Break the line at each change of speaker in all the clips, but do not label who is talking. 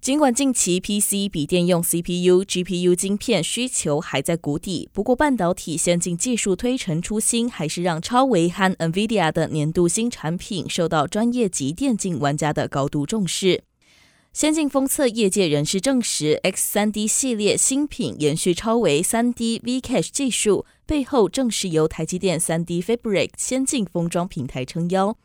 尽管近期 PC 笔电用 CPU、GPU 晶片需求还在谷底，不过半导体先进技术推陈出新，还是让超维和 NVIDIA 的年度新产品受到专业级电竞玩家的高度重视。先进封测业界人士证实，X3D 系列新品延续超维 3D V-Cache 技术，背后正是由台积电 3D Fabric 先进封装平台撑腰。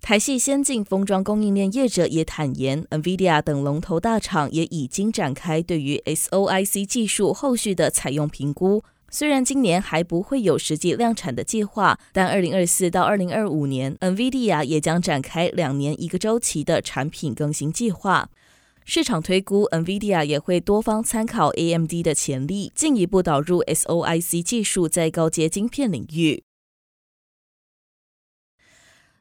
台系先进封装供应链业者也坦言，NVIDIA 等龙头大厂也已经展开对于 SOIC 技术后续的采用评估。虽然今年还不会有实际量产的计划，但2024到2025年，NVIDIA 也将展开两年一个周期的产品更新计划。市场推估，NVIDIA 也会多方参考 AMD 的潜力，进一步导入 SOIC 技术在高阶晶片领域。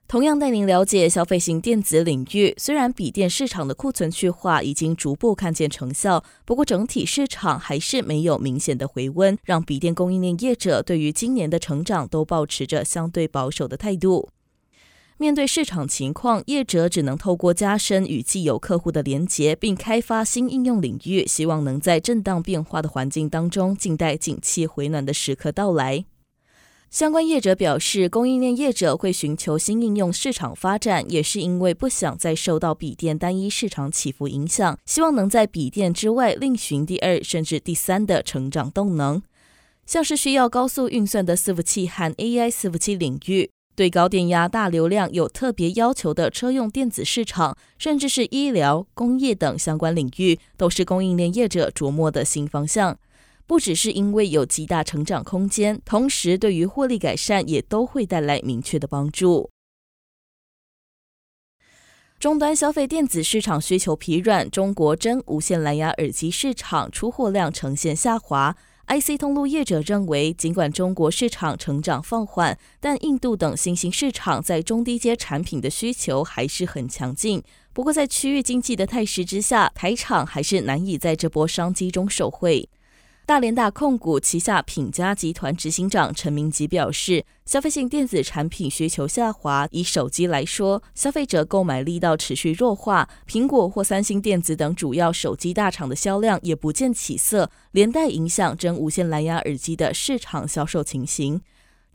同样带您了解消费型电子领域，虽然笔电市场的库存去化已经逐步看见成效，不过整体市场还是没有明显的回温，让笔电供应链业者对于今年的成长都保持着相对保守的态度。面对市场情况，业者只能透过加深与既有客户的连结，并开发新应用领域，希望能在震荡变化的环境当中，静待景气回暖的时刻到来。相关业者表示，供应链业者会寻求新应用市场发展，也是因为不想再受到笔电单一市场起伏影响，希望能在笔电之外另寻第二甚至第三的成长动能。像是需要高速运算的伺服器和 AI 伺服器领域，对高电压、大流量有特别要求的车用电子市场，甚至是医疗、工业等相关领域，都是供应链业者琢磨的新方向。不只是因为有极大成长空间，同时对于获利改善也都会带来明确的帮助。终端消费电子市场需求疲软，中国真无线蓝牙耳机市场出货量呈现下滑。IC 通路业者认为，尽管中国市场成长放缓，但印度等新兴市场在中低阶产品的需求还是很强劲。不过，在区域经济的态势之下，台厂还是难以在这波商机中受惠。大连大控股旗下品家集团执行长陈明吉表示，消费性电子产品需求下滑。以手机来说，消费者购买力道持续弱化，苹果或三星电子等主要手机大厂的销量也不见起色，连带影响真无线蓝牙耳机的市场销售情形。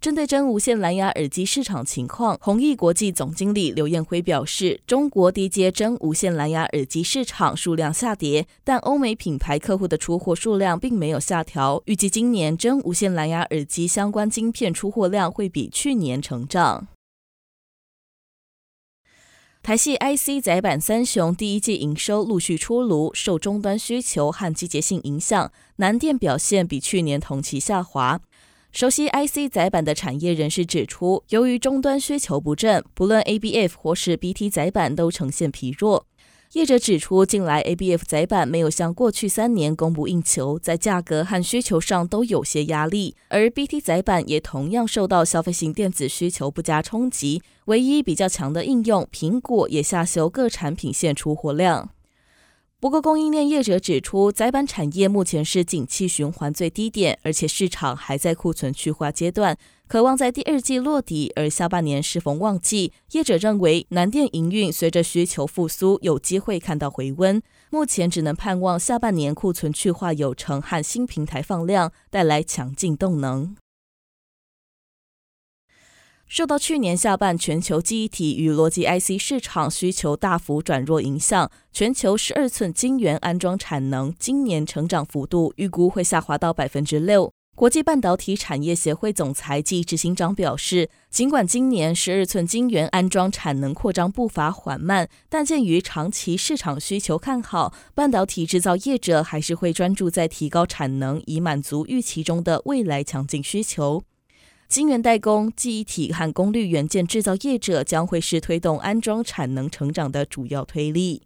针对真无线蓝牙耳机市场情况，弘毅国际总经理刘彦辉表示，中国低阶真无线蓝牙耳机市场数量下跌，但欧美品牌客户的出货数量并没有下调。预计今年真无线蓝牙耳机相关晶片出货量会比去年成长。台系 IC 载板三雄第一季营收陆续出炉，受终端需求和季节性影响，南电表现比去年同期下滑。熟悉 IC 载板的产业人士指出，由于终端需求不振，不论 ABF 或是 BT 载板都呈现疲弱。业者指出，近来 ABF 载板没有像过去三年供不应求，在价格和需求上都有些压力，而 BT 载板也同样受到消费型电子需求不佳冲击。唯一比较强的应用，苹果也下修各产品线出货量。不过，供应链业者指出，载板产业目前是景气循环最低点，而且市场还在库存去化阶段，可望在第二季落底。而下半年适逢旺季，业者认为南电营运随着需求复苏，有机会看到回温。目前只能盼望下半年库存去化有成和新平台放量，带来强劲动能。受到去年下半全球记忆体与逻辑 IC 市场需求大幅转弱影响，全球十二寸晶圆安装产能今年成长幅度预估会下滑到百分之六。国际半导体产业协会总裁暨执行长表示，尽管今年十二寸晶圆安装产能扩张步伐缓慢，但鉴于长期市场需求看好，半导体制造业者还是会专注在提高产能，以满足预期中的未来强劲需求。晶圆代工、记忆体和功率元件制造业者将会是推动安装产能成长的主要推力。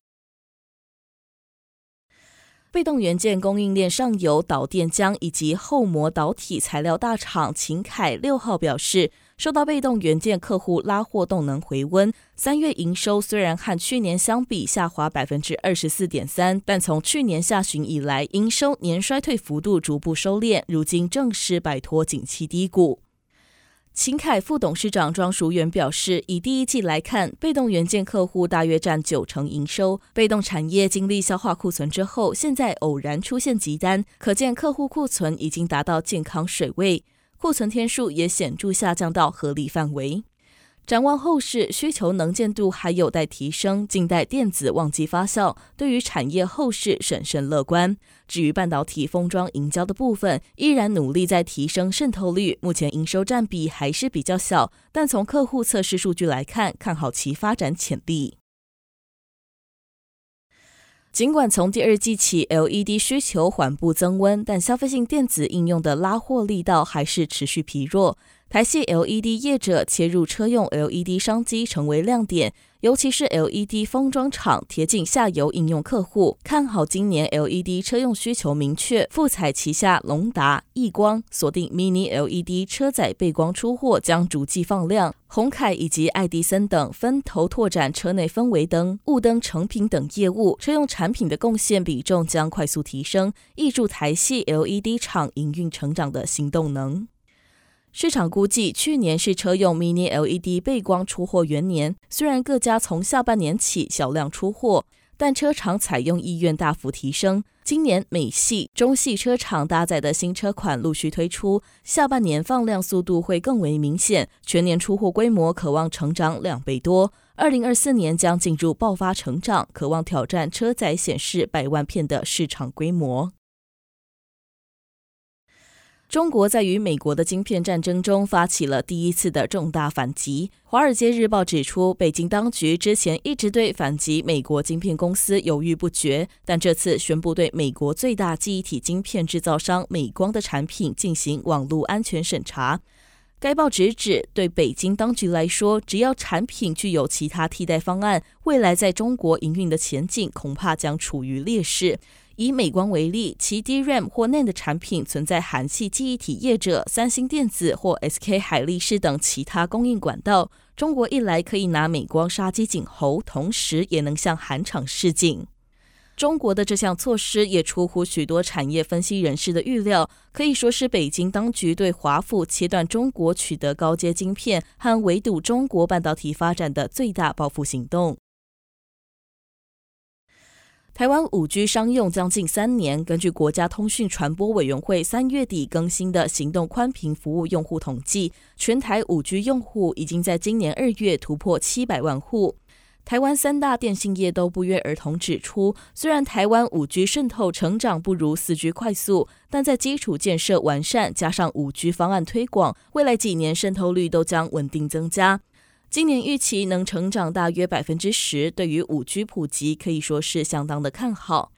被动元件供应链上游导电浆以及后膜导体材料大厂秦凯六号表示，受到被动元件客户拉货动能回温，三月营收虽然和去年相比下滑百分之二十四点三，但从去年下旬以来，营收年衰退幅度逐步收敛，如今正式摆脱景气低谷。秦凯副董事长庄淑媛表示，以第一季来看，被动元件客户大约占九成营收。被动产业经历消化库存之后，现在偶然出现急单，可见客户库存已经达到健康水位，库存天数也显著下降到合理范围。展望后市，需求能见度还有待提升，静待电子旺季发酵。对于产业后市审慎乐观。至于半导体封装营销的部分，依然努力在提升渗透率，目前营收占比还是比较小，但从客户测试数据来看，看好其发展潜力。尽管从第二季起 LED 需求缓步增温，但消费性电子应用的拉货力道还是持续疲弱。台系 LED 业者切入车用 LED 商机成为亮点，尤其是 LED 封装厂贴近下游应用客户，看好今年 LED 车用需求明确。富彩旗下隆达、亿光锁定 Mini LED 车载背光出货将逐季放量，鸿凯以及爱迪森等分头拓展车内氛围灯、雾灯成品等业务，车用产品的贡献比重将快速提升，挹注台系 LED 厂营运成长的新动能。市场估计，去年是车用 Mini LED 背光出货元年。虽然各家从下半年起小量出货，但车厂采用意愿大幅提升。今年美系、中系车厂搭载的新车款陆续推出，下半年放量速度会更为明显，全年出货规模可望成长两倍多。二零二四年将进入爆发成长，可望挑战车载显示百万片的市场规模。中国在与美国的晶片战争中发起了第一次的重大反击。《华尔街日报》指出，北京当局之前一直对反击美国晶片公司犹豫不决，但这次宣布对美国最大记忆体晶片制造商美光的产品进行网络安全审查。该报直指，对北京当局来说，只要产品具有其他替代方案，未来在中国营运的前景恐怕将处于劣势。以美光为例，其 DRAM 或 NAND 产品存在韩系记忆体业者三星电子或 SK 海力士等其他供应管道。中国一来可以拿美光杀鸡儆猴，同时也能向韩厂示警。中国的这项措施也出乎许多产业分析人士的预料，可以说是北京当局对华府切断中国取得高阶晶片和围堵中国半导体发展的最大报复行动。台湾五 G 商用将近三年，根据国家通讯传播委员会三月底更新的行动宽频服务用户统计，全台五 G 用户已经在今年二月突破七百万户。台湾三大电信业都不约而同指出，虽然台湾五 G 渗透成长不如四 G 快速，但在基础建设完善加上五 G 方案推广，未来几年渗透率都将稳定增加。今年预期能成长大约百分之十，对于五 G 普及可以说是相当的看好。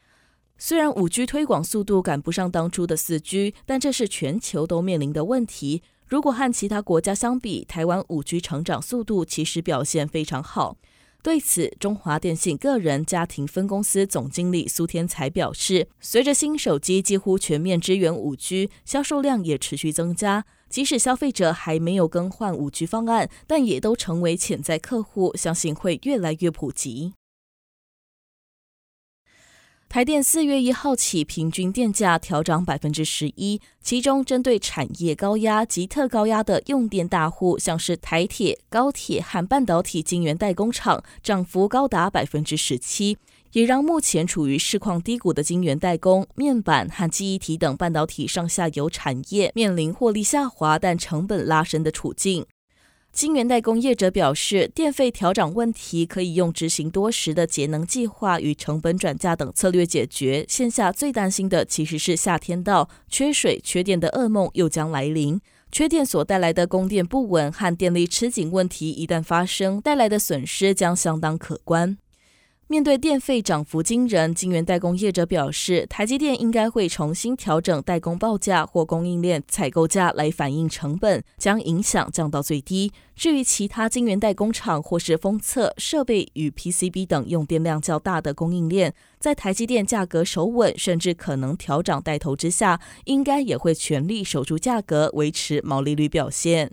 虽然五 G 推广速度赶不上当初的四 G，但这是全球都面临的问题。如果和其他国家相比，台湾五 G 成长速度其实表现非常好。对此，中华电信个人家庭分公司总经理苏天才表示，随着新手机几乎全面支援五 G，销售量也持续增加。即使消费者还没有更换五 G 方案，但也都成为潜在客户，相信会越来越普及。台电四月一号起平均电价调涨百分之十一，其中针对产业高压及特高压的用电大户，像是台铁、高铁和半导体晶圆代工厂，涨幅高达百分之十七。也让目前处于市况低谷的晶圆代工、面板和记忆体等半导体上下游产业面临获利下滑但成本拉升的处境。晶圆代工业者表示，电费调涨问题可以用执行多时的节能计划与成本转嫁等策略解决。线下最担心的其实是夏天到，缺水缺电的噩梦又将来临。缺电所带来的供电不稳和电力吃紧问题一旦发生，带来的损失将相当可观。面对电费涨幅惊人，晶圆代工业者表示，台积电应该会重新调整代工报价或供应链采购价来反映成本，将影响降到最低。至于其他晶圆代工厂或是封测设备与 PCB 等用电量较大的供应链，在台积电价格守稳甚至可能调涨带头之下，应该也会全力守住价格，维持毛利率表现。